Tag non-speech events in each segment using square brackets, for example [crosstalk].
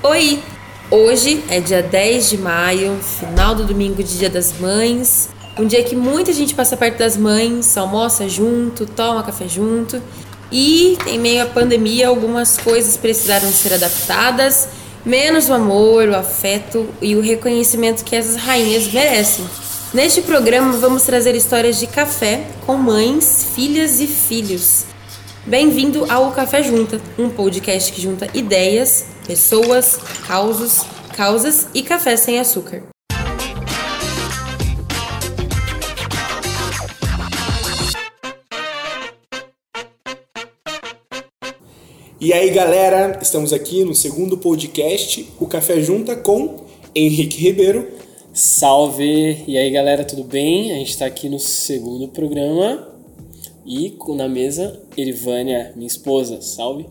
Oi! Hoje é dia 10 de maio, final do domingo de Dia das Mães. Um dia que muita gente passa perto das mães, almoça junto, toma café junto. E em meio à pandemia, algumas coisas precisaram ser adaptadas, menos o amor, o afeto e o reconhecimento que essas rainhas merecem. Neste programa, vamos trazer histórias de café com mães, filhas e filhos. Bem-vindo ao Café Junta, um podcast que junta ideias, pessoas, causos, causas e café sem açúcar. E aí, galera, estamos aqui no segundo podcast, o Café Junta com Henrique Ribeiro. Salve! E aí, galera, tudo bem? A gente está aqui no segundo programa e na mesa, Erivânia, minha esposa. Salve!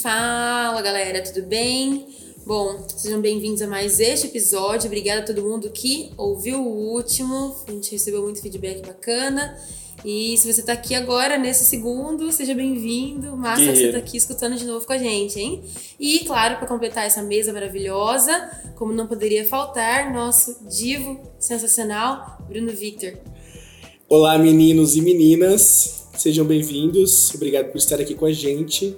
Fala, galera, tudo bem? Bom, sejam bem-vindos a mais este episódio. Obrigada a todo mundo que ouviu o último. A gente recebeu muito feedback bacana. E se você tá aqui agora, nesse segundo, seja bem-vindo. Massa que você tá aqui escutando de novo com a gente, hein? E, claro, para completar essa mesa maravilhosa, como não poderia faltar, nosso divo sensacional, Bruno Victor. Olá, meninos e meninas, sejam bem-vindos. Obrigado por estar aqui com a gente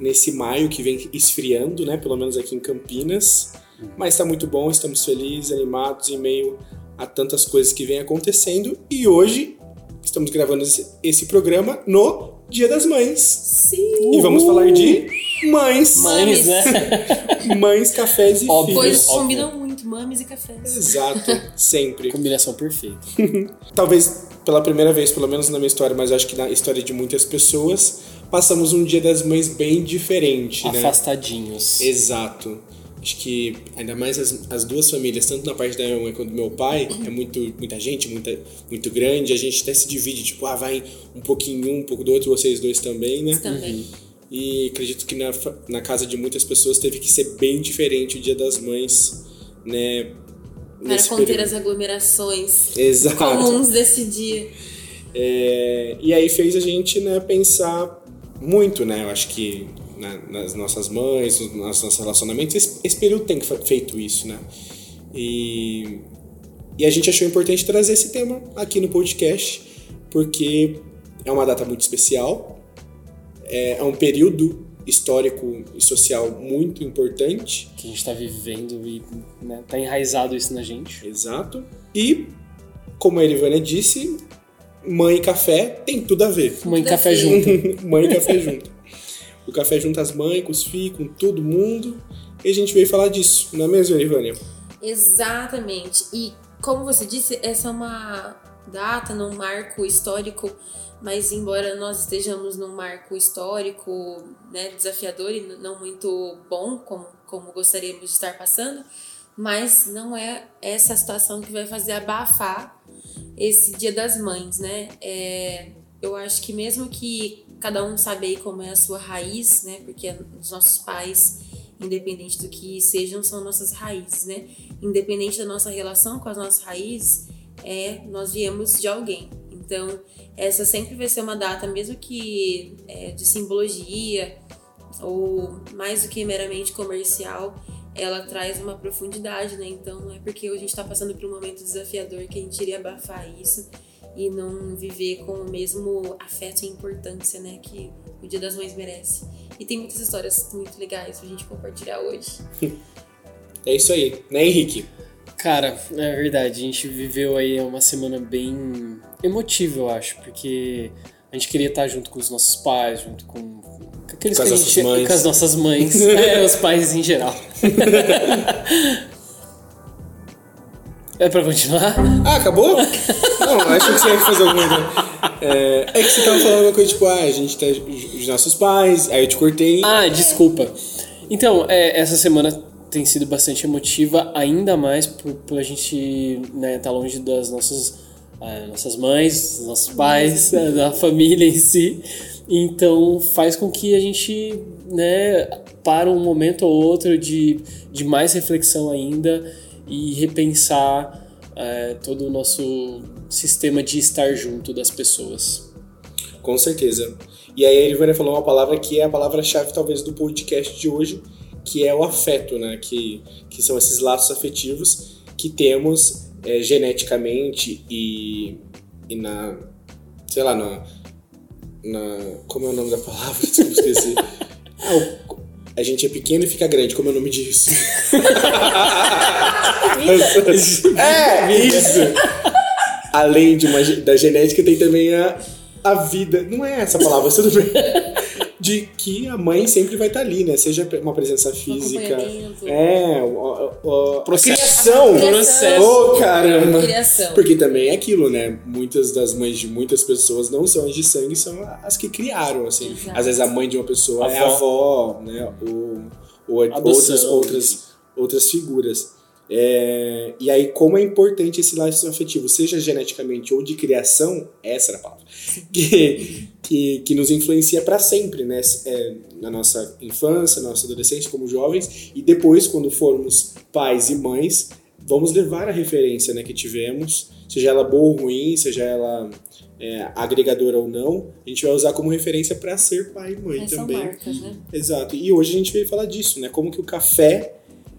nesse maio que vem esfriando, né? Pelo menos aqui em Campinas. Mas está muito bom, estamos felizes, animados em meio a tantas coisas que vem acontecendo. E hoje estamos gravando esse programa no Dia das Mães. Sim! E vamos falar de mães. Mães, né? [laughs] mães, cafés e Óbvio. filhos. Pois combinam muito, mames e cafés. Exato, sempre. Combinação perfeita. [laughs] Talvez pela primeira vez, pelo menos na minha história, mas acho que na história de muitas pessoas, passamos um Dia das Mães bem diferente, né? Afastadinhos. Exato. Acho que ainda mais as, as duas famílias, tanto na parte da minha mãe quanto do meu pai, é muito, muita gente, muita, muito grande. A gente até se divide, tipo, ah, vai um pouquinho um, um pouco do outro, vocês dois também, né? Também. E acredito que na, na casa de muitas pessoas teve que ser bem diferente o Dia das Mães, né? Para conter período. as aglomerações Exato. comuns desse dia. É, e aí fez a gente né, pensar muito, né? Eu acho que na- nas nossas mães, nos nossos relacionamentos, esse, esse período tem fe- feito isso, né? E, e a gente achou importante trazer esse tema aqui no podcast, porque é uma data muito especial, é, é um período histórico e social muito importante, Que a gente tá vivendo e né, tá enraizado isso na gente. exato. E, como a Erivânia disse, mãe e café tem tudo a ver. Mãe Tudo café junto. [laughs] mãe e café junto. O café junto as mães, com os filhos, com todo mundo. E a gente veio falar disso, não é mesmo, Erivânia? Exatamente. E como você disse, essa é uma data, num marco histórico, mas embora nós estejamos num marco histórico né, desafiador e não muito bom, como, como gostaríamos de estar passando, mas não é essa situação que vai fazer abafar esse Dia das Mães, né? É, eu acho que mesmo que cada um sabe aí como é a sua raiz, né? Porque os nossos pais, independente do que sejam, são nossas raízes, né? Independente da nossa relação com as nossas raízes, é nós viemos de alguém. Então, essa sempre vai ser uma data, mesmo que é, de simbologia ou mais do que meramente comercial, ela traz uma profundidade, né? Então, não é porque a gente está passando por um momento desafiador que a gente iria abafar isso e não viver com o mesmo afeto e importância, né, que o Dia das Mães merece. E tem muitas histórias muito legais pra gente compartilhar hoje. É isso aí, né, Henrique? Cara, é verdade. A gente viveu aí uma semana bem emotiva, eu acho, porque a gente queria estar junto com os nossos pais, junto com, com aqueles Com que a gente, mães. com as nossas mães, [laughs] é, os pais em geral. [laughs] é pra continuar? Ah, acabou? Não, acho que você ia fazer alguma coisa. É, é que você tava falando uma coisa tipo, ah, a gente tá os nossos pais, aí eu te cortei. Ah, desculpa. Então, é, essa semana tem sido bastante emotiva, ainda mais por, por a gente né, tá longe das nossas, ah, nossas mães, dos nossos pais, [laughs] da família em si. Então faz com que a gente né, para um momento ou outro de, de mais reflexão ainda e repensar eh, todo o nosso sistema de estar junto das pessoas. Com certeza. E aí a Erivânia falou uma palavra que é a palavra-chave talvez do podcast de hoje, que é o afeto, né? Que, que são esses laços afetivos que temos é, geneticamente e, e na, sei lá, na, na. Como é o nome da palavra? [laughs] Desculpa, esqueci. Ah, o, a gente é pequeno e fica grande, como é o nome disso? [laughs] é, isso! Além de uma, da genética, tem também a, a vida. Não é essa palavra, tudo bem. De que a mãe sempre vai estar ali, né? Seja uma presença física. É, o, o, a criação. Processo. Oh, caramba. Criação. Porque também é aquilo, né? Muitas das mães de muitas pessoas não são as de sangue, são as que criaram, assim. Exato. Às vezes a mãe de uma pessoa A é a avó, né? Ou, ou outras, outras, outras figuras. É, e aí, como é importante esse laço afetivo, seja geneticamente ou de criação, essa era a palavra, que, que, que nos influencia para sempre, né? É, na nossa infância, na nossa adolescência, como jovens, e depois, quando formos pais e mães, vamos levar a referência né, que tivemos, seja ela boa ou ruim, seja ela é, agregadora ou não, a gente vai usar como referência para ser pai e mãe são também. marcas, né? Exato. E hoje a gente veio falar disso, né? Como que o café.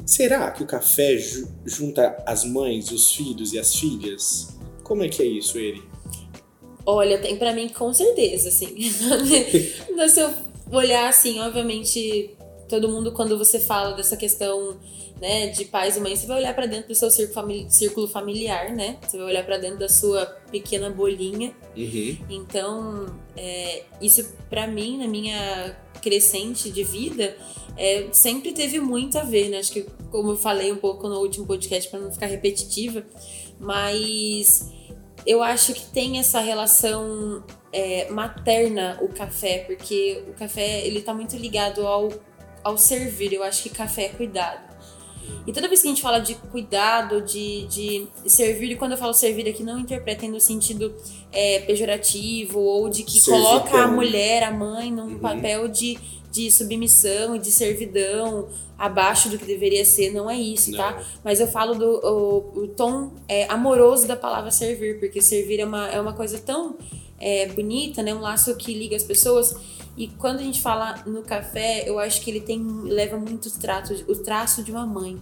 Será que o café ju- junta as mães, os filhos e as filhas? Como é que é isso, ele? Olha, tem pra mim com certeza, assim. [laughs] Se eu olhar assim, obviamente, todo mundo, quando você fala dessa questão né, de pais e mães, você vai olhar pra dentro do seu círculo, famili- círculo familiar, né? Você vai olhar pra dentro da sua pequena bolinha. Uhum. Então, é, isso pra mim, na minha crescente de vida, é, sempre teve muito a ver, né? Acho que, como eu falei um pouco no último podcast, pra não ficar repetitiva, mas eu acho que tem essa relação é, materna o café, porque o café ele tá muito ligado ao, ao servir. Eu acho que café é cuidado. E toda vez que a gente fala de cuidado, de, de servir, e quando eu falo servir aqui, não interpretem no sentido é, pejorativo ou de que Servidão. coloca a mulher, a mãe, num Uhum. papel de, de submissão e de servidão abaixo do que deveria ser. Não é isso, tá? Não. Mas eu falo do o, o tom é, amoroso da palavra servir, porque servir é uma, é uma coisa tão é, bonita, né? Um laço que liga as pessoas. E quando a gente fala no café, eu acho que ele tem leva muito o traço, o traço de uma mãe,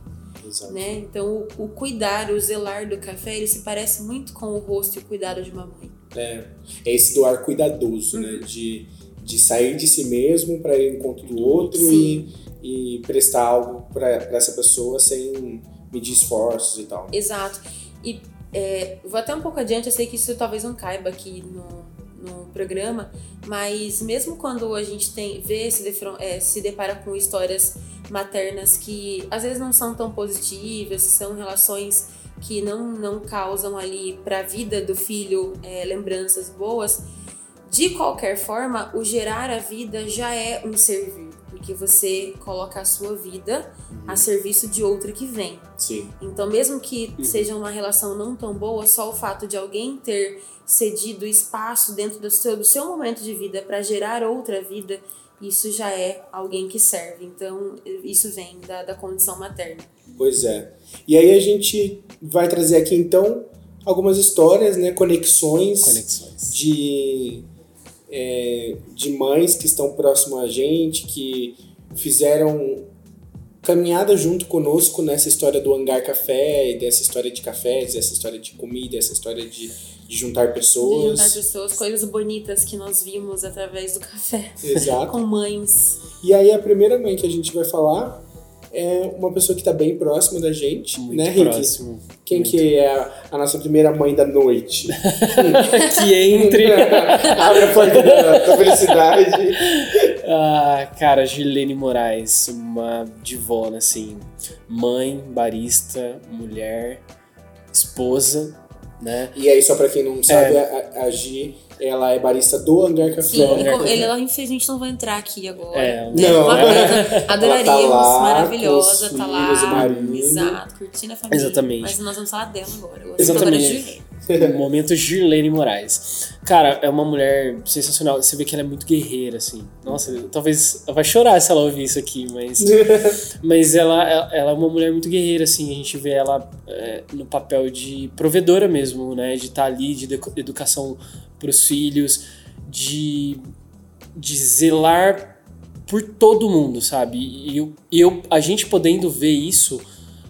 Exato. né? Então o, o cuidar, o zelar do café, ele se parece muito com o rosto e o cuidado de uma mãe. É, é esse doar cuidadoso, né? De, de sair de si mesmo para ir ao encontro do outro e, e prestar algo para essa pessoa sem medir esforços e tal. Exato. E é, vou até um pouco adiante, eu sei que isso talvez não caiba aqui no, no programa, mas mesmo quando a gente tem vê, se, defron- é, se depara com histórias maternas que às vezes não são tão positivas, são relações que não, não causam ali para a vida do filho é, lembranças boas, de qualquer forma, o gerar a vida já é um servir, porque você coloca a sua vida a serviço de outra que vem. Sim. Então, mesmo que seja uma relação não tão boa, só o fato de alguém ter cedido espaço dentro do seu, do seu momento de vida para gerar outra vida, isso já é alguém que serve. Então, isso vem da, da condição materna. Pois é. E aí a gente vai trazer aqui então algumas histórias, né, conexões, Conexões. de é, de mães que estão próximo a gente, que fizeram caminhada junto conosco nessa história do hangar café, dessa história de cafés, dessa história de comida, essa história de, de juntar De pessoas. juntar pessoas, coisas bonitas que nós vimos através do café. Exato. [laughs] Com mães. E aí a primeira mãe que a gente vai falar é uma pessoa que está bem próxima da gente, Muito né, Rick? próximo. Quem Muito. que é a, a nossa primeira mãe da noite? [laughs] que entre. [laughs] Abre a porta da, da felicidade. Ah, cara, Gilene Moraes, uma divona, assim. Mãe, barista, mulher, esposa, né? E aí, só pra quem não sabe, a, a Gi, ela é barista do Hangar Café. Sim, Hangar Café. ele, ela infelizmente não vai entrar aqui agora. É, né? não. Uma [laughs] pena. Ela Adoraríamos, tá lá maravilhosa, tá lá. Exato, curtindo a família. Exatamente. Mas nós vamos falar dela agora. Exatamente. Agora. O momento Girlene Moraes. Cara, é uma mulher sensacional. Você vê que ela é muito guerreira, assim. Nossa, talvez ela vai chorar se ela ouvir isso aqui, mas. [laughs] mas ela, ela é uma mulher muito guerreira, assim. A gente vê ela é, no papel de provedora mesmo, né? De estar ali, de educação para os filhos, de, de zelar por todo mundo, sabe? E eu, eu, a gente podendo ver isso,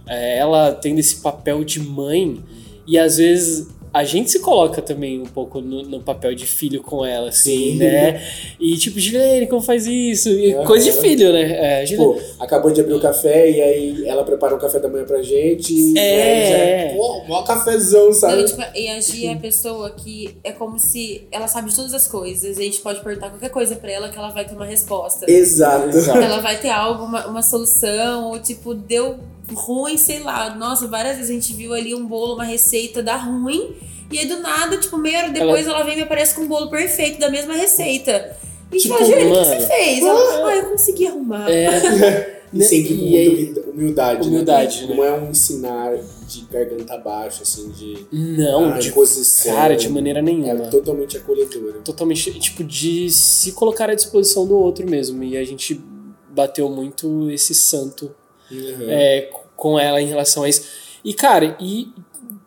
é, ela tendo esse papel de mãe, e às vezes a gente se coloca também um pouco no, no papel de filho com ela, assim, Sim. né? E tipo, Gilene, como faz isso? E Aham. Coisa de filho, né? É, Tipo, acabou de abrir o café e aí ela prepara um café da manhã pra gente. e É. aí já é, pô, mó cafezão, sabe? E, tipo, e a Gi é a pessoa que é como se ela sabe de todas as coisas. E a gente pode perguntar qualquer coisa pra ela que ela vai ter uma resposta. Exato. Exato. Ela vai ter algo, uma, uma solução, ou tipo, deu ruim, sei lá. Nossa, várias vezes a gente viu ali um bolo, uma receita dar ruim. E aí do nada, tipo, meia hora depois ela, vem e me aparece com um bolo perfeito da mesma receita. E tipo, Tipo, Juliana, o que você fez? Ela, ah, eu consegui arrumar. é, [laughs] E sempre com muita humildade, Humildade, né? né? Não é um ensinar de garganta abaixo, assim, de não, de imposição. cara, de maneira nenhuma. É totalmente acolhedora. totalmente, tipo, de se colocar à disposição do outro mesmo. E a gente bateu muito esse santo Uhum. é, com ela em relação a isso. E, cara, e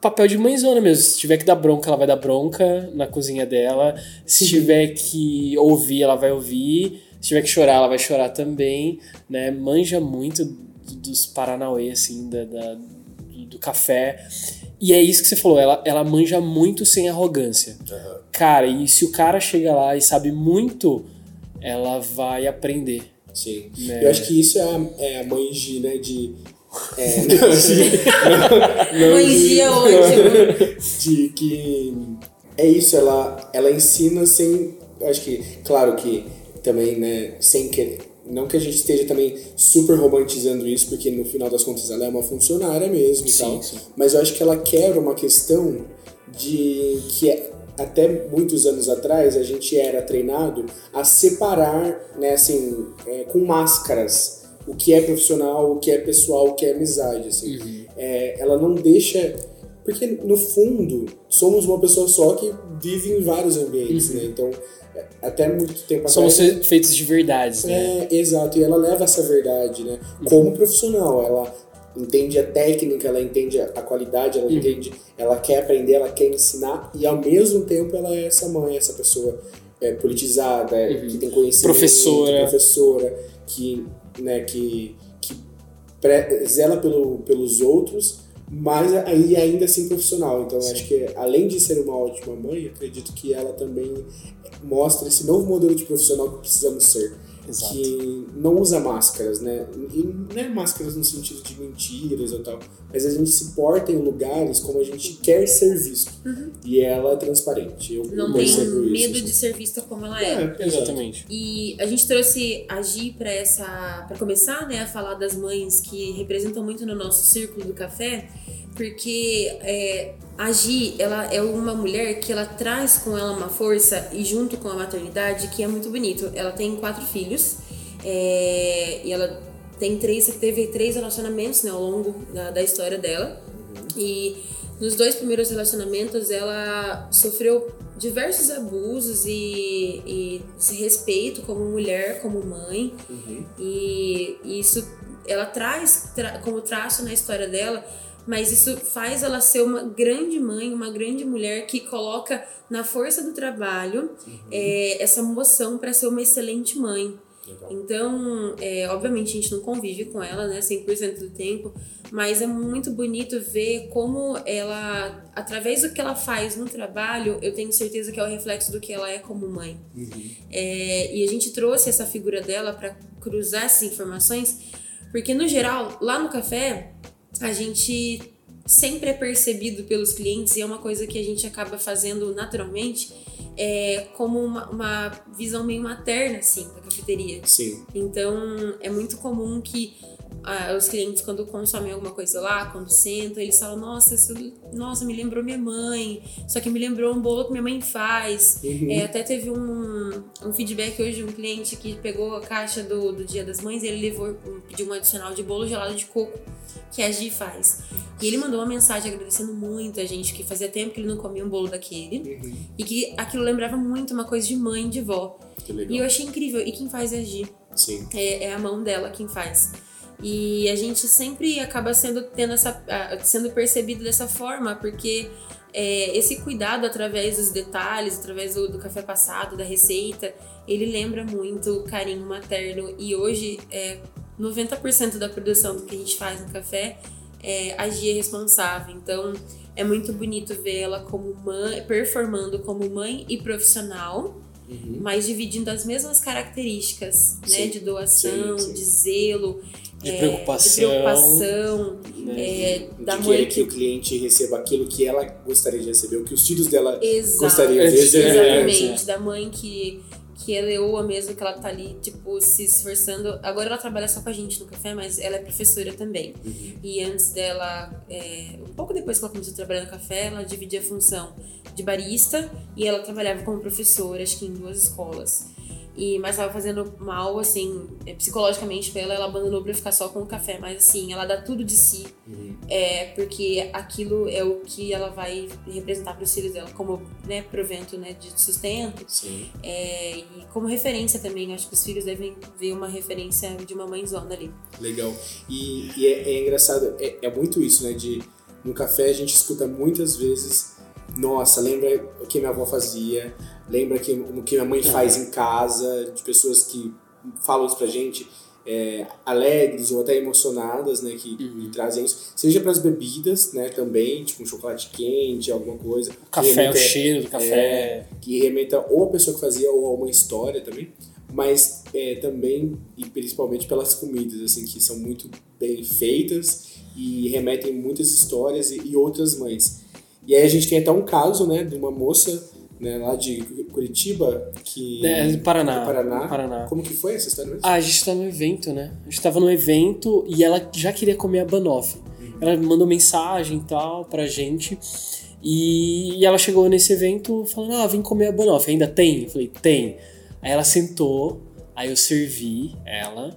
papel de mãezona mesmo. Se tiver que dar bronca, ela vai dar bronca na cozinha dela. Se tiver que ouvir, ela vai ouvir. Se tiver que chorar, ela vai chorar também, né? Manja muito do- dos Paranauê, assim, da, da- do, café. E é isso que você falou, ela, ela manja muito sem arrogância. Aham. Cara, e se o cara chega lá e sabe muito, ela vai aprender. Sim. né? Eu acho que isso é a, é a mãe G, né? De. É, [laughs] não, de- não, Mãe de- G é ótimo. de que é isso, ela, ela ensina sem. eu Acho que, claro que também, né, sem que. Não que a gente esteja também super romantizando isso, porque no final das contas ela é uma funcionária mesmo e Sim, tal. sim. Mas eu acho que ela quebra uma questão de que é- até muitos anos atrás a gente era treinado a separar, né, assim, é, com máscaras o que é profissional, o que é pessoal, o que é amizade, assim. Uhum. É, ela não deixa porque no fundo somos uma pessoa só que vive em vários ambientes, né? Então é, até muito tempo Uhum. Somos atrás fe- feitos de verdades, né? é, exato, e ela leva essa verdade, né? Como profissional, ela entende a técnica, ela entende a qualidade, ela entende, ela quer aprender, ela quer ensinar e ao mesmo tempo ela é essa mãe, essa pessoa é, politizada, é, que tem conhecimento, Professora. professora, que, né, que, que zela pelo, pelos outros, mas aí ainda assim profissional. Então eu acho que além de ser uma ótima mãe, acredito que ela também mostra esse novo modelo de profissional que precisamos ser. Exato. Que não usa máscaras, né? E não é máscaras no sentido de mentiras ou tal, mas a gente se porta em lugares como a gente quer ser visto. E ela é transparente. Eu Não tem isso, medo assim. de ser vista como ela é. É. Exatamente. E a gente trouxe a Gi para essa, para começar, né, a falar das mães que representam muito no nosso círculo do café, porque é, a Gi, ela é uma mulher que ela traz com ela uma força e junto com a maternidade que é muito bonito. Ela tem quatro filhos é, e ela tem três, teve três relacionamentos né, ao longo da, da história dela. E nos dois primeiros relacionamentos ela sofreu diversos abusos e, e desrespeito como mulher, como mãe. Uhum. E isso ela traz tra- como traço na história dela, mas isso faz ela ser uma grande mãe, uma grande mulher que coloca na força do trabalho é, essa moção para ser uma excelente mãe. Legal. Então, é, obviamente a gente não convive com ela, né, 100% do tempo, mas é muito bonito ver como ela, através do que ela faz no trabalho, eu tenho certeza que é o reflexo do que ela é como mãe. É, e a gente trouxe essa figura dela para cruzar essas informações, porque no geral, lá no café, a gente sempre é percebido pelos clientes e é uma coisa que a gente acaba fazendo naturalmente, é como uma, uma visão meio materna, assim, da cafeteria. Sim. Então, é muito comum que ah, os clientes, quando consomem alguma coisa lá, quando sentam, eles falam: Nossa, isso, nossa, me lembrou minha mãe. Só que me lembrou um bolo que minha mãe faz. Uhum. É, até teve um, um feedback hoje de um cliente que pegou a caixa do, do Dia das Mães e ele levou, pediu um adicional de bolo gelado de coco que a Gi faz. E ele mandou uma mensagem agradecendo muito a gente, que fazia tempo que ele não comia um bolo daquele. Uhum. E que aquilo lembrava muito uma coisa de mãe, de vó. E eu achei incrível. E quem faz é a Gi Sim. é, é a mão dela quem faz. E a gente sempre acaba sendo tendo essa, sendo percebido dessa forma, porque é, esse cuidado através dos detalhes, através do, do, café passado, da receita, ele lembra muito o carinho materno. E hoje, é, 90% da produção do que a gente faz no café é a Gia responsável. Então, é muito bonito vê-la como mãe, performando como mãe e profissional. Uhum. Mas dividindo as mesmas características, né? De doação, sim, sim. de zelo, de é, preocupação, de preocupação né? é, da de mãe que, que o cliente receba aquilo que ela gostaria de receber, o que os filhos dela Exato, gostariam de receber. Exatamente, da mãe que que é leoa mesmo, que ela tá ali, tipo, se esforçando. Agora ela trabalha só com a gente no café, mas ela é professora também. Uhum. E antes dela, é, um pouco depois que ela começou a trabalhar no café, ela dividia a função de barista e ela trabalhava como professora, acho que em duas escolas. E, mas tava fazendo mal, assim, é, psicologicamente pra ela, ela abandonou pra ficar só com o café. Mas assim, ela dá tudo de si. Uhum. É, porque aquilo é o que ela vai representar pros filhos dela, como né, provento né, de sustento. É, e como referência também. Acho que os filhos devem ver uma referência de uma mãezona ali. Legal. E, e é, é, engraçado, é, é muito isso, né? De no café a gente escuta muitas vezes nossa, lembra o que minha avó fazia, lembra que, o que minha mãe faz em casa, de pessoas que falam isso pra gente, é, alegres ou até emocionadas, né, que, uhum. trazem isso, seja para as bebidas, né, também, tipo um chocolate quente, alguma coisa. O café, remeta, o cheiro do café. É, que remeta ou a pessoa que fazia ou a uma história também, mas é, também e principalmente pelas comidas, assim, que são muito bem feitas e remetem muitas histórias e, e outras mães. E aí a gente tem até um caso, né, de uma moça né, lá de Curitiba, que... É, do Paraná. Do Paraná. Paraná. Como que foi essa história mesmo? Ah, a gente tá no evento, né? A gente tava no evento e ela já queria comer a banoffee. Uhum. Ela mandou mensagem e tal pra gente. E, e ela chegou nesse evento falando, ah, vem comer a banoffee. Ainda tem? Eu falei, tem. Aí ela sentou, aí eu servi ela.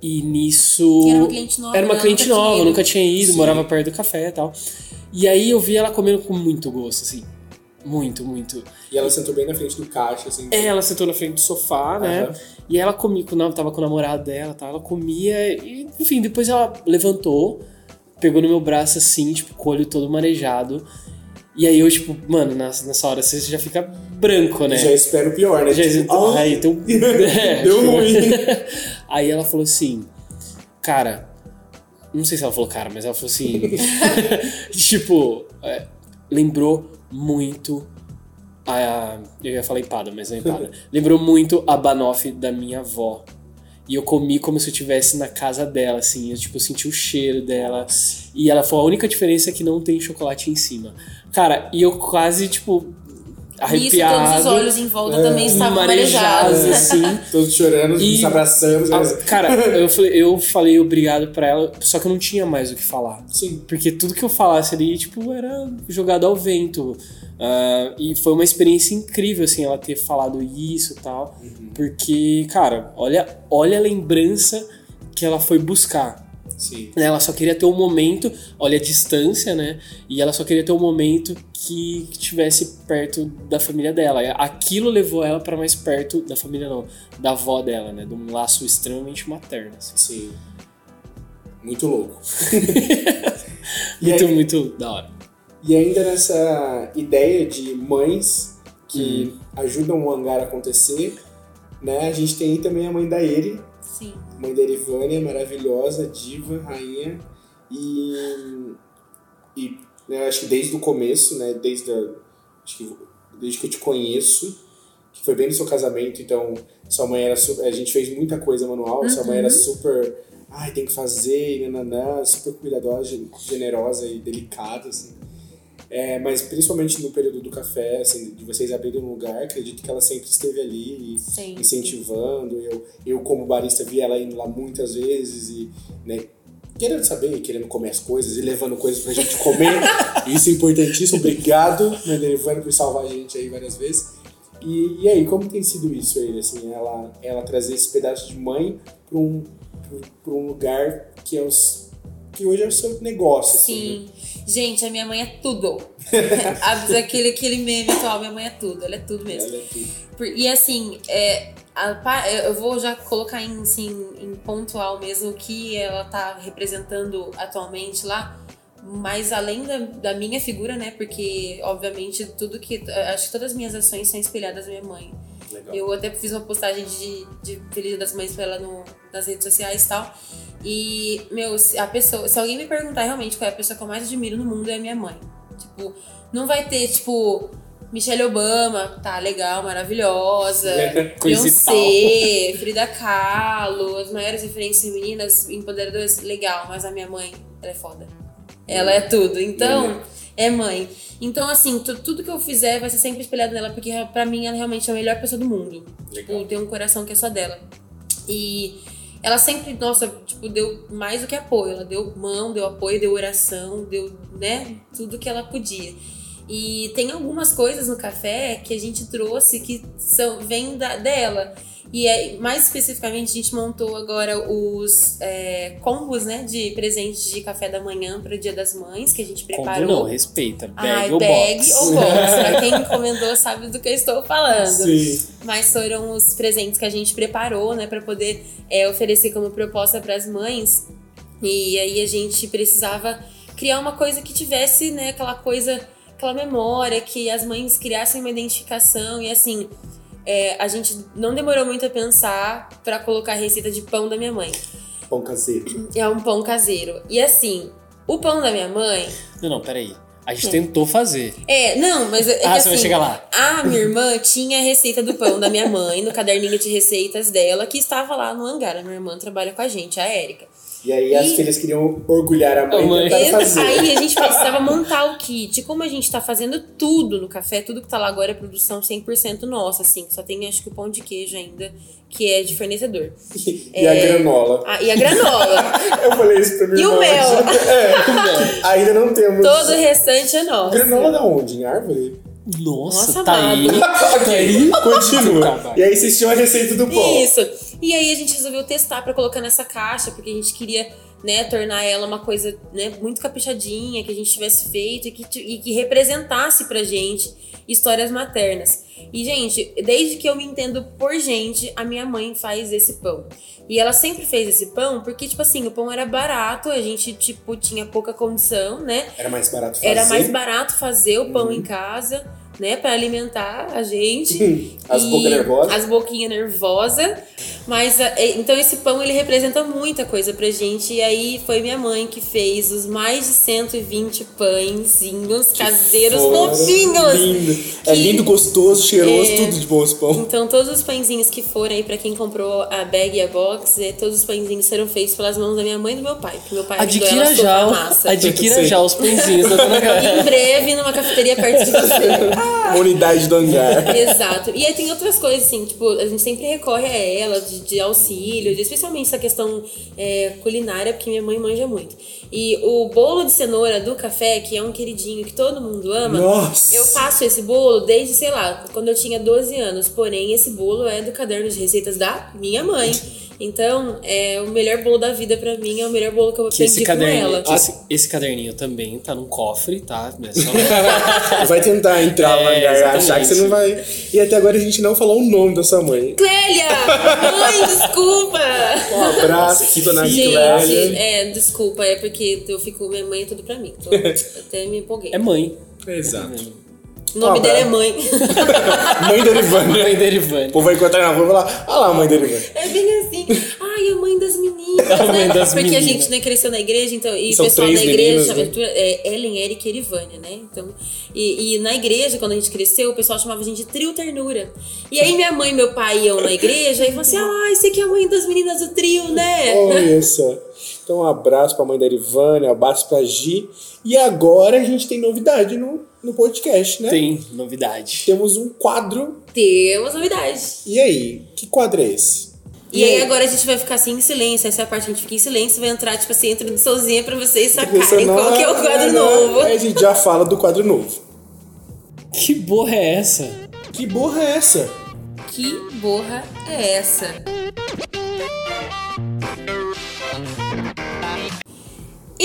E nisso... Era uma cliente nova. Era uma cliente nunca nova, nunca tinha ido, Sim. morava perto do café e tal. E aí eu vi ela comendo com muito gosto, assim. Muito, muito. E ela sentou bem na frente do caixa, assim. É, ela sentou na frente do sofá, né? Uhum. E ela comia, quando ela tava com o namorado dela, tá? ela comia e, enfim, depois ela levantou, pegou no meu braço assim, tipo, com o olho todo marejado. E aí eu, tipo, mano, nessa, nessa hora você já fica branco, né? Já espero o pior, né? Já, tipo, oh, aí, então, [laughs] [laughs] é, Deu ruim. [laughs] aí ela falou assim, cara, não sei se ela falou cara, mas ela falou assim. tipo, é, lembrou muito a. Eu ia falar empada, mas não é empada. [laughs] lembrou muito a banoffee da minha avó. E eu comi como se eu estivesse na casa dela, assim. Eu, tipo, senti o cheiro dela. E ela falou: a única diferença é que não tem chocolate em cima. Cara, e eu quase, tipo, arrepiado. Isso, todos os olhos em volta é, também estavam marejados. assim. todos chorando, e, se abraçando. A, cara, [laughs] eu falei, eu falei obrigado pra ela, só que eu não tinha mais o que falar. Sim. Porque tudo que eu falasse ali, tipo, era jogado ao vento. Uh, e foi uma experiência incrível, assim, ela ter falado isso e tal. Uhum. Porque, cara, olha, olha a lembrança que ela foi buscar. Sim. Ela só queria ter um momento, olha a distância, né? E ela só queria ter um momento que estivesse perto da família dela. Aquilo levou ela para mais perto da família, não, da avó dela, né? De um laço extremamente materno. Assim. Sim. Muito louco. [laughs] muito, aí, muito da hora. E ainda nessa ideia de mães que hum. ajudam o hangar a acontecer, né? A gente tem também a mãe da Eri, Sim. Mãe da Erivânia, maravilhosa, diva, rainha. E, e né, acho que desde o começo, né, desde, a, que, desde que eu te conheço, que foi bem no seu casamento, então sua mãe era super, a gente fez muita coisa manual, uhum. sua mãe era uhum. super, ai, tem que fazer, nananã, super cuidadosa, generosa e delicada, assim. É, mas principalmente no período do café, assim, de vocês abrirem um lugar, acredito que ela sempre esteve ali Sim. incentivando. Eu, eu, como barista, vi ela indo lá muitas vezes e, né, querendo saber, querendo comer as coisas e levando coisas pra gente comer. [laughs] Isso é importantíssimo. Obrigado, né, levando por salvar a gente aí várias vezes. E, e aí, como tem sido isso aí, assim, ela, ela trazer esse pedaço de mãe para um, pra um lugar que é os que hoje é o seu negócio. Sim. Assim, né? Gente, a minha mãe é tudo. [laughs] aquele, aquele meme atual, minha mãe é tudo, ela é tudo mesmo. Ela é tudo. E assim, é, a, eu vou já colocar em, assim, em pontual mesmo o que ela tá representando atualmente lá. mais além da, da minha figura, né? Porque, obviamente, tudo que. Acho que todas as minhas ações são espelhadas na minha mãe. Legal. Eu até fiz uma postagem de, de Feliz das Mães pra ela no, nas redes sociais e tal. E, meu, se a pessoa. Se alguém me perguntar realmente qual é a pessoa que eu mais admiro no mundo, é a minha mãe. Tipo, não vai ter, tipo. Michelle Obama, tá legal, maravilhosa. E Beyoncé, [laughs] Frida Kahlo, as maiores referências femininas, empoderadoras, legal, mas a minha mãe, ela é foda. Ela é tudo. Então, é mãe. Então, assim, tu- tudo que eu fizer vai ser sempre espelhado nela, porque pra mim ela realmente é a melhor pessoa do mundo. Legal. Tipo, tem um coração que é só dela. E ela sempre, nossa, tipo, deu mais do que apoio. Ela deu mão, deu apoio, deu oração, deu, né, tudo que ela podia. E tem algumas coisas no café que a gente trouxe que são, vêm dela. E é, mais especificamente, a gente montou agora os é, combos, né, de presentes de café da manhã para o Dia das Mães, que a gente Combo preparou. não, respeita. Bag Ai, ou bag box. ou box. pra quem encomendou sabe do que eu estou falando. Sim. Mas foram os presentes que a gente preparou, né, para poder é, oferecer como proposta para as mães. E aí a gente precisava criar uma coisa que tivesse, né, aquela coisa, aquela memória, que as mães criassem uma identificação e assim. É, a gente não demorou muito a pensar para colocar a receita de pão da minha mãe. Pão caseiro. É um pão caseiro. E assim, o pão da minha mãe Não, não, peraí. A gente tentou fazer. É, não, mas é que Ah, você vai assim, chegar lá. A minha irmã tinha a receita do pão da minha mãe no caderninho de receitas dela, que estava lá no hangar. A minha irmã trabalha com a gente, a Érica. E aí as E- filhas queriam orgulhar a mãe A mãe. e fazer. Aí a gente precisava montar o kit. Como a gente tá fazendo tudo no café, tudo que tá lá agora é produção 100% nossa, assim. Só tem acho que o pão de queijo ainda, que é de fornecedor. [laughs] E a granola. Ah, e a granola. Eu falei isso pra minha E o irmã. mel? É, [laughs] ainda não temos. Todo o restante é nosso. Granola da onde? Em árvore? Nossa, Nossa, tá amado. aí. [laughs] Tá aí. Continua. E aí vocês tinham a receita do pão. Isso. E aí a gente resolveu testar pra colocar nessa caixa, porque a gente queria, né, tornar ela uma coisa, né, muito caprichadinha, que a gente tivesse feito e que, e que representasse pra gente histórias maternas. E, gente, desde que eu me entendo por gente, a minha mãe faz esse pão. E ela sempre fez esse pão porque, tipo assim, o pão era barato, a gente, tipo, tinha pouca condição, né? Era mais barato fazer. Era mais barato fazer o pão em casa, né, Pra alimentar a gente. As bocas nervosas. As boquinhas nervosas. Mas, a- é, então esse pão, ele representa muita coisa pra gente. E aí foi minha mãe que fez os mais de 120 pãezinhos caseiros Foram fofinhos. Lindo. É Que- lindo, gostoso, cheiroso, É. tudo de bom esse pão. Então todos os pãezinhos que forem aí pra quem comprou a bag e a box, é, todos os pãezinhos serão feitos pelas mãos da minha mãe e do meu pai. Porque meu pai ajudou Adquira já, massa. adquira já os pãezinhos. [laughs] Em breve, numa cafeteria perto de você. Uma unidade do hangar. [laughs] Exato. E aí tem outras coisas, assim, tipo, a gente sempre recorre a ela de, de auxílio, de- especialmente essa questão é, culinária, porque minha mãe manja muito. E o bolo de cenoura do café, que é um queridinho que todo mundo ama, Nossa. eu faço esse bolo desde, sei lá, quando eu tinha 12 anos. Porém, esse bolo é do caderno de receitas da minha mãe. Então, é o melhor bolo da vida pra mim, é o melhor bolo que eu Que esse aprendi com ela. que esse, esse caderninho também tá num cofre, tá? É só- [laughs] Vai tentar entrar É, e achar que você não vai. E até agora a gente não falou o nome da sua mãe. Clélia! Mãe, [laughs] desculpa! Um abraço aqui, dona Gente, Clélia. é, desculpa, é porque eu fico, minha mãe é tudo pra mim. Então, [laughs] até me empolguei. é mãe. Exato. O nome Ó, dela é mãe. [laughs] Mãe da Ivânia. Mãe derivante. O povo vai encontrar na rua e falar: Olha lá a mãe da Ivânia. É bem assim. Ai, a mãe das meninas, A mãe né? das Porque a meninas. gente né, cresceu na igreja, então, e o pessoal três da igreja meninas, chama né? é Ellen, Eric e Erivânia, né? Então, e, e na igreja, quando a gente cresceu, o pessoal chamava a gente de trio ternura. E aí minha mãe e meu pai iam na igreja e falavam assim: ah, esse aqui é a mãe das meninas do trio, né? Olha só. Então, um abraço pra mãe da Ivânia, um abraço pra Gi. E agora a gente tem novidade no, no podcast, né? Tem novidade. Temos um quadro. Temos novidades. E aí? Que quadro é esse? E aí agora a gente vai ficar assim em silêncio. Essa é a parte que a gente fica em silêncio, vai entrar, tipo assim, introduçãozinha pra vocês sacarem qual que é o quadro novo. Aí a gente já fala do quadro novo. Que borra é essa? Que borra é essa? Que borra é essa?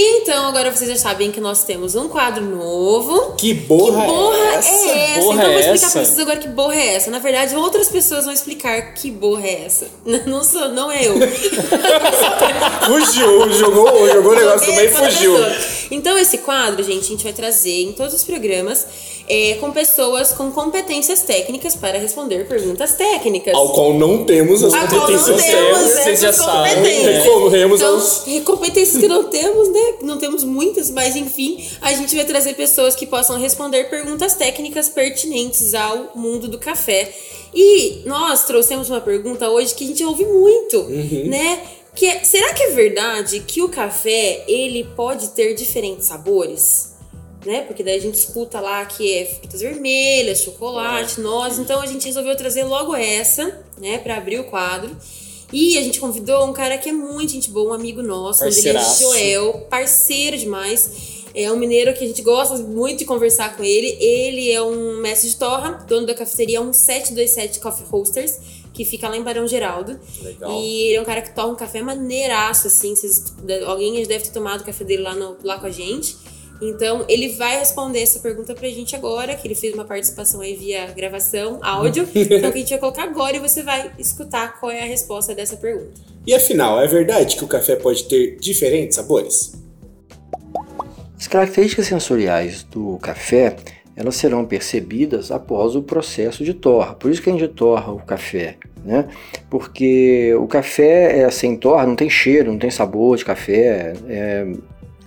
Então, agora vocês já sabem que nós temos um quadro novo. Que borra, que borra é essa? É essa? Borra então, eu vou é explicar essa? pra vocês agora que borra é essa. Na verdade, outras pessoas vão explicar que borra é essa. [laughs] Não sou, não é eu. [laughs] Fugiu, jogou, jogou o negócio também e Essa fugiu. pessoa. Então, esse quadro, gente, a gente vai trazer em todos os programas é, com pessoas com competências técnicas para responder perguntas técnicas. Ao qual não temos as A qual não competências temos técnicas. vocês já essas sabem, competências. Recorremos Então, aos. competências que não temos, né? Não temos muitas, mas enfim, a gente vai trazer pessoas que possam responder perguntas técnicas pertinentes ao mundo do café. E nós trouxemos uma pergunta hoje que a gente ouve muito, né? Que é, será que é verdade que o café ele pode ter diferentes sabores? Né? Porque daí a gente escuta lá que é frutas vermelhas, chocolate, nozes. Então a gente resolveu trazer logo essa, né, para abrir o quadro. E a gente convidou um cara que é muito gente boa, um amigo nosso, dele é. Joel, parceiro demais. É um mineiro que a gente gosta muito de conversar com ele. Ele é um mestre de torra, dono da cafeteria 1727 Coffee Roasters, que fica lá em Barão Geraldo. Legal. E ele é um cara que torra um café maneiraço, assim. Vocês, alguém deve ter tomado o café dele lá, no- lá com a gente. Então, ele vai responder essa pergunta pra gente agora, que ele fez uma participação aí via gravação, áudio. [laughs] então, que a gente vai colocar agora e você vai escutar qual é a resposta dessa pergunta. E afinal, é verdade que o café pode ter diferentes sabores? As características sensoriais do café elas serão percebidas após o processo de torra. Por isso que a gente torra o café, né? Porque o café é sem torra, não tem cheiro, não tem sabor de café, é,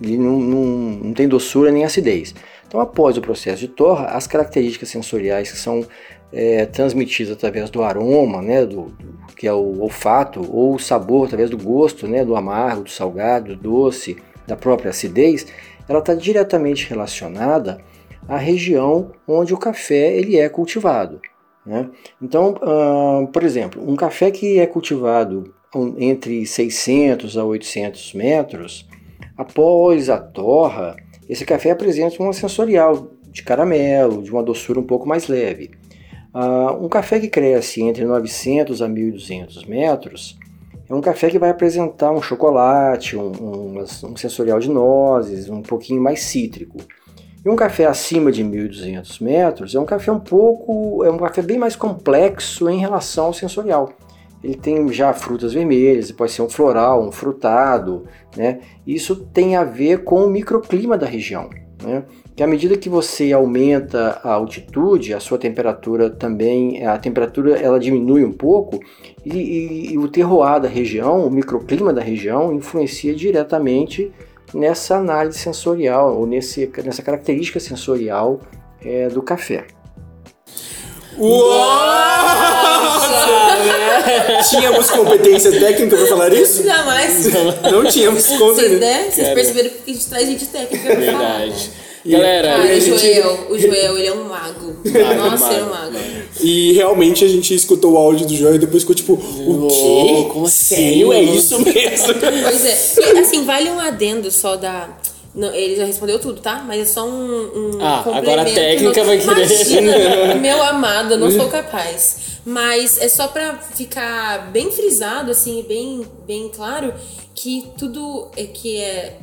ele não, não, não tem doçura nem acidez. Então, após o processo de torra, as características sensoriais que são é, transmitidas através do aroma, né, do, do- que é o olfato, ou o sabor através do gosto, né, do amargo, do salgado, do doce, da própria acidez, ela está diretamente relacionada à região onde o café ele é cultivado. né? Então, ah, por exemplo, um café que é cultivado entre 600 a 800 metros, após a torra, esse café apresenta uma sensorial de caramelo, de uma doçura um pouco mais leve. Ah, um café que cresce entre 900 a 1200 metros é um café que vai apresentar um chocolate, um, um- um sensorial de nozes, um pouquinho mais cítrico. E um café acima de 1200 metros é um café um pouco, é um café bem mais complexo em relação ao sensorial. Ele tem já frutas vermelhas, pode ser um floral, um frutado, né? Isso tem a ver com o microclima da região, né? Que à medida que você aumenta a altitude, a sua temperatura também, a temperatura ela diminui um pouco e, e- e o terroir da região, o microclima da região influencia diretamente nessa análise sensorial ou nesse, nessa característica sensorial é, do café. [laughs] Tínhamos competência técnica pra falar isso? Jamais. Não tínhamos com Vocês, né? Vocês Cara. perceberam que a gente traz gente técnica pra falar. Verdade. Galera, Cara, a o gente- Joel, o Joel, ele é um mago. Nossa, ele é um mago. E realmente a gente escutou o áudio do João e depois ficou tipo, o quê? como assim? Sério? É isso mesmo? Pois é. E, assim, vale um adendo só da. Não, ele já respondeu tudo, tá? Mas é só um. um Ah, agora a técnica vai querer. Imagina, [laughs] meu amado, eu não sou capaz. Mas é só pra ficar bem frisado, assim, bem, bem claro, que tudo é que é.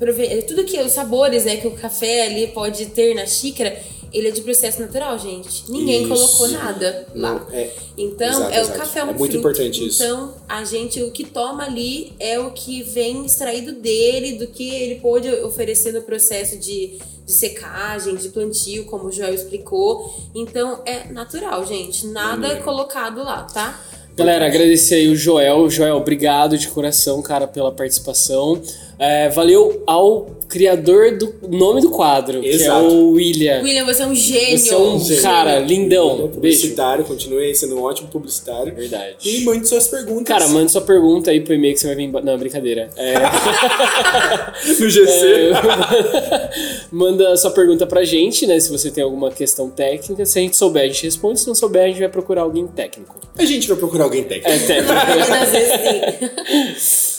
é Tudo que os sabores né, que o café ali pode ter na xícara, ele é de processo natural, gente. Ninguém Isso. colocou nada lá. Não, é. Então, Exato, é o exato. café um É muito fruto. importante isso. Então, a gente, o que toma ali é o que vem extraído dele, do que ele pôde oferecer no processo de, de secagem, de plantio, como o Joel explicou. Então, é natural, gente. Nada é colocado lá, tá? Galera, agradecer aí o Joel. Joel, obrigado de coração, cara, pela participação. É, valeu ao criador do nome do quadro, que é Exato. o William. William, você é um gênio. Você é um Gênio. cara lindão. É Beijo. publicitário, continue sendo um ótimo publicitário. Verdade. E mande suas perguntas. Cara, manda sua pergunta aí pro e-mail que você vai vir. Não, brincadeira. É, [laughs] no GC. [laughs] manda sua pergunta pra gente, né? Se você tem alguma questão técnica. Se a gente souber, a gente responde. Se não souber, a gente vai procurar alguém técnico. A gente vai procurar alguém técnico. É, técnico. [laughs] Às vezes, sim.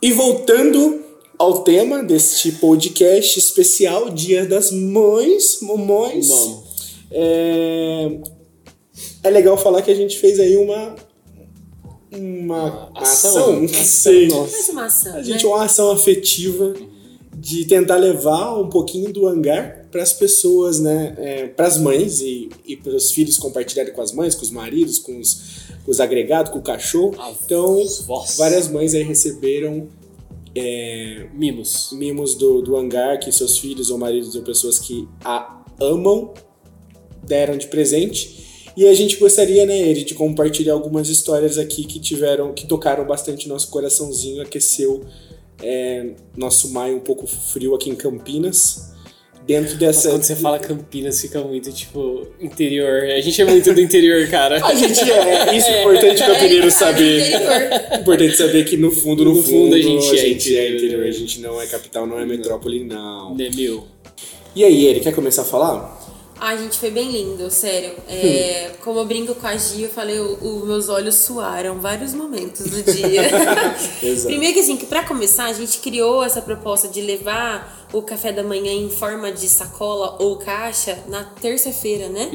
E voltando ao tema deste podcast especial Dia das Mães, mamões. É... é legal falar que a gente fez aí uma uma Ação. ação, não sei. Uma ação, A gente né? uma ação afetiva de tentar levar um pouquinho do hangar para as pessoas, né, para as mães e, e para os filhos compartilharem com as mães, com os maridos, com os, os agregados, com o cachorro. Então, Vós. várias mães aí receberam é, Mimos. mimos do, do hangar que seus filhos ou maridos ou pessoas que a amam deram de presente. E a gente gostaria, né, Eri, de compartilhar algumas histórias aqui que tiveram, que tocaram bastante nosso coraçãozinho, aqueceu é, nosso maio um pouco frio aqui em Campinas. Dentro Nossa, dessa. quando você fala Campinas, fica muito, tipo, interior. A gente é muito do interior, cara. A gente é, isso é importante para o Pereiro saber. Interior. Importante saber que no fundo, no, No fundo, a gente é é interior. interior. A gente não é capital, não é metrópole, não. Né, meu? E aí, Eri, quer começar a falar? Ai, gente, foi bem lindo, sério. É, como eu brinco com a Gia, eu falei, os meus olhos suaram vários momentos do [laughs] dia. Primeiro que assim, que pra começar, a gente criou essa proposta de levar o café da manhã em forma de sacola ou caixa na terça-feira, né?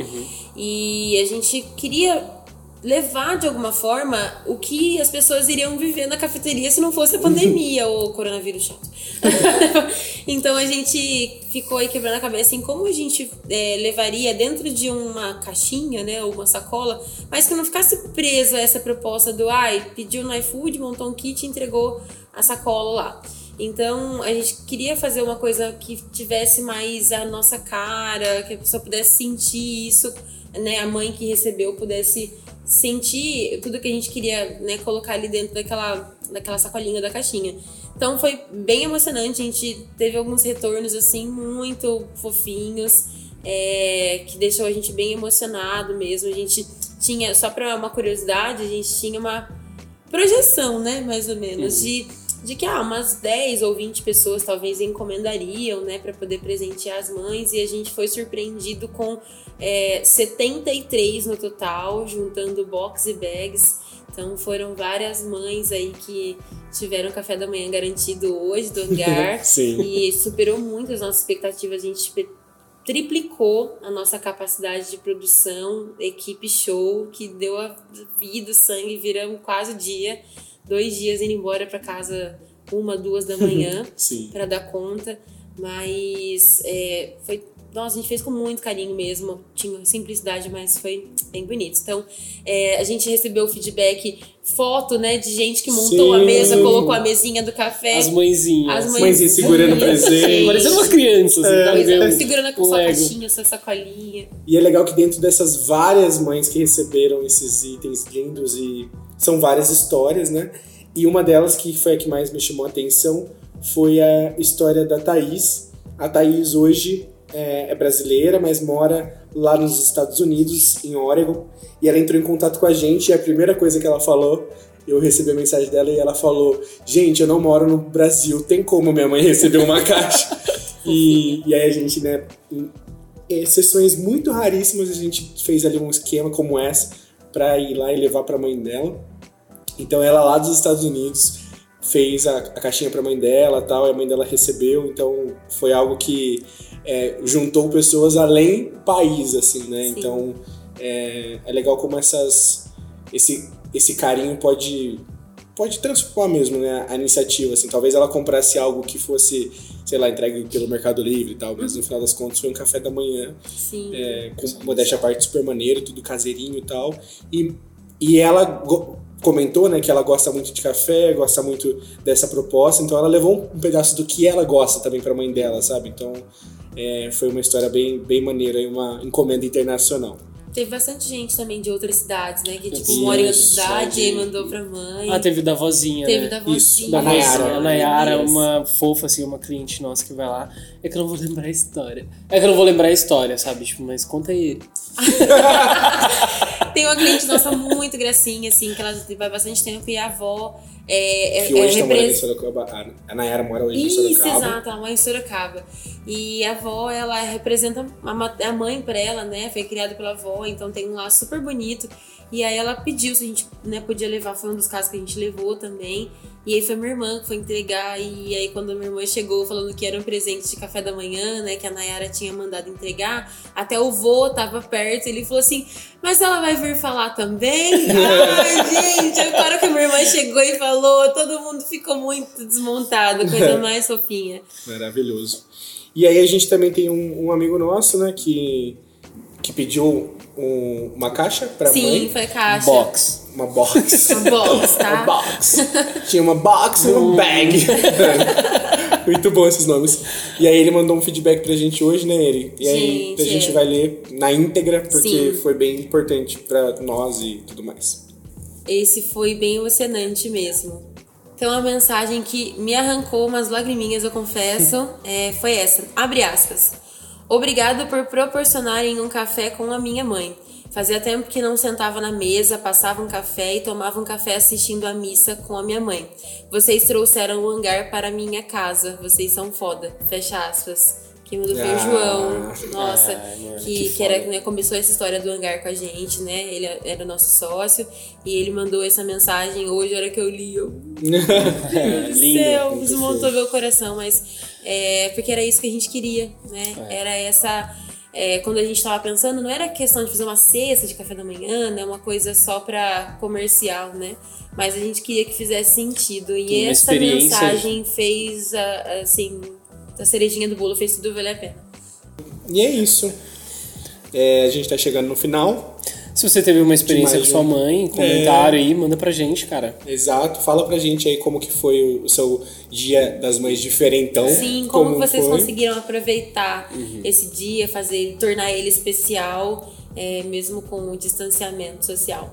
E a gente queria levar de alguma forma o que as pessoas iriam viver na cafeteria se não fosse a pandemia ou o coronavírus chato. [laughs] então a gente ficou aí quebrando a cabeça em como a gente é, levaria dentro de uma caixinha, né, ou uma sacola, mas que não ficasse preso a essa proposta do ai, pediu no iFood, montou um kit e entregou a sacola lá. Então a gente queria fazer uma coisa que tivesse mais a nossa cara, que a pessoa pudesse sentir isso, né? A mãe que recebeu pudesse sentir tudo que a gente queria, né, colocar ali dentro daquela, daquela sacolinha da caixinha. Então foi bem emocionante, a gente teve alguns retornos assim muito fofinhos, é, que deixou a gente bem emocionado mesmo. A gente tinha, só para uma curiosidade, a gente tinha uma projeção, né, mais ou menos, de, de que ah, umas 10 ou 20 pessoas talvez encomendariam, né, para poder presentear as mães, e a gente foi surpreendido com é, 73 no total, juntando box e bags. Então foram várias mães aí que tiveram café da manhã garantido hoje do hangar. [laughs] Sim. E superou muito as nossas expectativas. A gente triplicou a nossa capacidade de produção, equipe show, que deu a vida, o sangue, viramos quase o dia. Dois dias indo embora para casa, uma, duas da manhã [laughs] para dar conta, mas é, foi nossa, a gente fez com muito carinho mesmo, tinha simplicidade, mas foi bem bonito. Então, é, a gente recebeu feedback, foto, né, de gente que montou a Sim. mesa, colocou a mesinha do café. As mãezinhas. As mães- Mãezinha segurando presente. [laughs] Parecendo uma criança, assim, tá Pois é, segurando a sua Lego. caixinha, sua sacolinha. E é legal que dentro dessas várias mães que receberam esses itens lindos e são várias histórias, né? E uma delas que foi a que mais me chamou a atenção foi a história da Thaís. A Thaís hoje é, é brasileira, mas mora lá nos Estados Unidos, em Oregon. E ela entrou em contato com a gente e a primeira coisa que ela falou, eu recebi a mensagem dela e ela falou: Gente, eu não moro no Brasil, tem como minha mãe receber uma [laughs] caixa? e, e aí a gente, né, em exceções muito raríssimas, a gente fez ali um esquema como essa para ir lá e levar para a mãe dela. Então ela lá dos Estados Unidos fez a, a caixinha para a mãe dela tal, e a mãe dela recebeu. Então foi algo que é, juntou pessoas além país, assim, né? Sim. Então é, é legal como essas esse, esse carinho pode pode transformar mesmo né, a iniciativa assim talvez ela comprasse algo que fosse sei lá entregue pelo Mercado Livre e tal mas no final das contas foi um café da manhã Sim. é, com modéstia à parte super maneiro, tudo caseirinho e tal. E, e ela comentou, né, que ela gosta muito de café, gosta muito dessa proposta, então ela levou um pedaço do que ela gosta também pra mãe dela, sabe? Então é, foi uma história bem, bem maneira e uma encomenda internacional. Teve bastante gente também de outras cidades, né? Que tipo, Isso, mora em outra isso, cidade é. e mandou pra mãe. Ah, teve da vozinha, Teve né? da Isso, vozinha. Da Da Nayara. Nayara, a Nayara, uma fofa, assim, uma cliente nossa que vai lá. É que eu não vou [laughs] lembrar a história. É que eu não vou lembrar a história, sabe? Tipo, mas conta aí. [laughs] Tem uma cliente nossa muito gracinha, assim, que ela vai bastante tempo e a avó é, é, Que hoje é tá morando em repres- Sorocaba. A- Nayara mora hoje em Isso, Sorocaba. exato, ela mora em Sorocaba. E a avó, ela representa a, mãe pra ela, né? Foi criada pela avó, então tem um laço super bonito. E aí ela pediu se a gente né, podia levar, foi um dos casos que a gente levou também. E aí foi minha irmã que foi entregar. E aí, quando minha irmã chegou falando que era um presente de café da manhã, né? Que a Nayara tinha mandado entregar, até o vô tava perto. Ele falou assim: Mas ela vai vir falar também? [laughs] Ai, gente, agora que minha irmã chegou e falou, todo mundo ficou muito desmontado, coisa [laughs] mais fofinha. Maravilhoso. E aí a gente também tem um, um amigo nosso, né, que, que pediu um- uma caixa pra Sim, mãe. foi caixa. Box. Uma box. Uma box, tá? Uma box. Tinha uma box e uma bag. [laughs] Muito bom esses nomes. E aí ele mandou um feedback pra gente hoje, né, Eri? E aí Gente, a gente vai ler na íntegra, porque Sim. foi bem importante pra nós e tudo mais. Esse foi bem emocionante mesmo. Então a mensagem que me arrancou umas lagriminhas, eu confesso, [laughs] é, foi essa. Abre aspas. Obrigado por proporcionarem um café com a minha mãe. Fazia tempo que não sentava na mesa, passava um café e tomava um café assistindo a missa com a minha mãe. Vocês trouxeram o hangar para minha casa. Vocês são foda. Fecha aspas. Quem mandou foi o Ah, João. Nossa, ah, que, que que era, né, começou essa história do hangar com a gente, né? Ele era o nosso sócio e ele mandou essa mensagem hoje, a hora que eu li, eu, É, [laughs] meu Deus do céu, desmontou meu coração, mas é porque era isso que a gente queria, né? É. Era essa. é, quando a gente tava pensando, não era questão de fazer uma cesta de café da manhã, né? Uma coisa só pra comercial, né? Mas a gente queria que fizesse sentido. E essa mensagem fez, a- assim, a cerejinha do bolo fez tudo valer a pena. E é isso. É, a gente tá chegando no final. Se você teve uma experiência com sua mãe, comentário aí, manda pra gente, cara. Exato. Fala pra gente aí como que foi o seu dia das mães diferentão. Sim, como, que vocês foi. conseguiram aproveitar Uhum. esse dia, fazer, tornar ele especial, é, mesmo com o distanciamento social.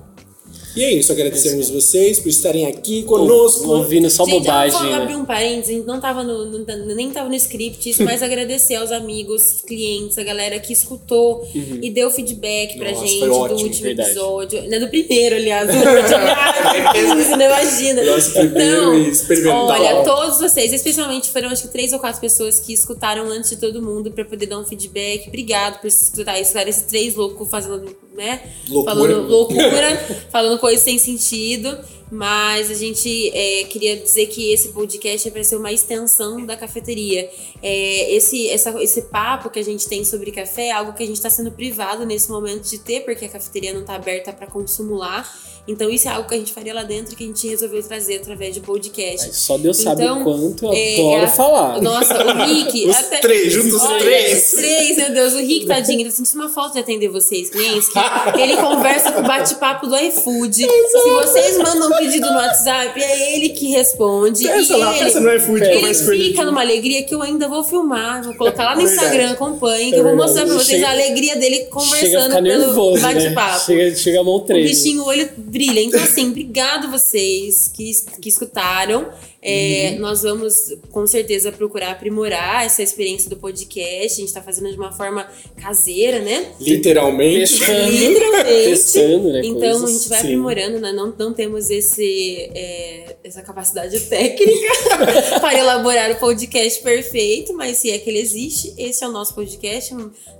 E é isso, agradecemos vocês por estarem aqui conosco. Ouvindo só Gente, bobagem, eu vou abrir né? um parênteses, não tava no, no- nem tava no script isso, mas [laughs] agradecer aos amigos, clientes, a galera que escutou e deu feedback pra Nossa, gente foi do ótimo, último verdade. episódio. Né, do primeiro, aliás. Do último. [laughs] Que isso, não imagina. Nosso primeiro e experimental. Olha, todos vocês, especialmente foram acho que três ou quatro pessoas que escutaram antes de todo mundo pra poder dar um feedback. Obrigado por escutar, escutar esses três loucos fazendo, né? Loucura. Falando loucura, [laughs] falando coisas sem sentido. Mas a gente é, queria dizer que esse podcast é para ser uma extensão da cafeteria. É, esse, essa, esse papo que a gente tem sobre café é algo que a gente está sendo privado nesse momento de ter, porque a cafeteria não está aberta para consumo lá. Então isso é algo que a gente faria lá dentro que a gente resolveu trazer através de podcast. Mas Só Deus sabe Então, o quanto eu é, adoro a- falar. Nossa, o Rick. Os até- três, juntos os Olha, três. Os três, meu Deus. O Rick, tadinho, ele tá sentindo uma falta de atender vocês, clientes. Que ele conversa com o bate-papo do iFood. Se vocês mandam pedido no WhatsApp, é ele que responde. Pensa e lá, ele, pensa no iFood, ele fica numa alegria que eu ainda vou filmar. Vou colocar lá no. Instagram, acompanhe, que É eu vou mostrar pra vocês Chega- a alegria dele conversando pelo nervoso, né? bate-papo. Chega, chega a mão O treme. bichinho, o olho brilha. Então, assim, obrigado vocês que, que escutaram. É, Uhum. Nós vamos, com certeza, procurar aprimorar essa experiência do podcast. A gente tá fazendo de uma forma caseira, né? Literalmente. Testando, Literalmente. testando, né? Então, coisas. a gente vai sim. aprimorando, né? Não, não temos esse, é, essa capacidade técnica [laughs] para elaborar o podcast perfeito, mas se é que ele existe, esse é o nosso podcast,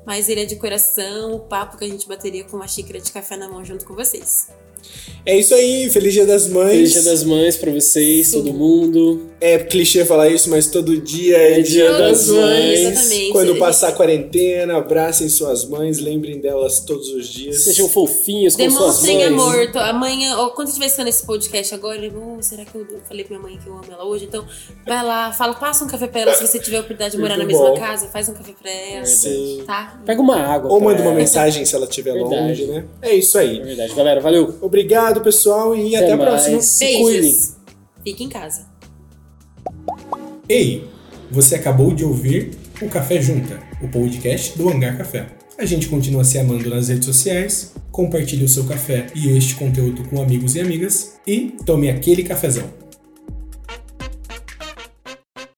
mas ele é de coração, o papo que a gente bateria com uma xícara de café na mão junto com vocês. É isso aí, Feliz Dia das Mães. Feliz Dia das Mães pra vocês, todo mundo. É clichê falar isso, mas todo dia é, É Dia Dia das das Mães. Exatamente. Quando passar a quarentena, abracem suas mães, lembrem delas todos os dias. Sejam fofinhos com suas Demonstrem mães. amor. Tô- Amanhã, ou quando estiver escutando esse podcast agora, eu vou, será que eu falei pra minha mãe que eu amo ela hoje? Então, vai lá, fala, passa um café pra ela se você tiver a oportunidade de morar na Muito mesma bom. casa, faz um café pra ela. Sim. Tá? Pega uma água. Ou manda uma mensagem se ela estiver longe, né? É isso É aí. verdade. Galera, valeu. Obrigado, pessoal, e até, a mais. próxima. Beijos. Fique em casa. Ei, você acabou de ouvir o Café Junta, o podcast do Hangar Café. A gente continua se amando nas redes sociais, compartilhe o seu café e este conteúdo com amigos e amigas e tome aquele cafezão.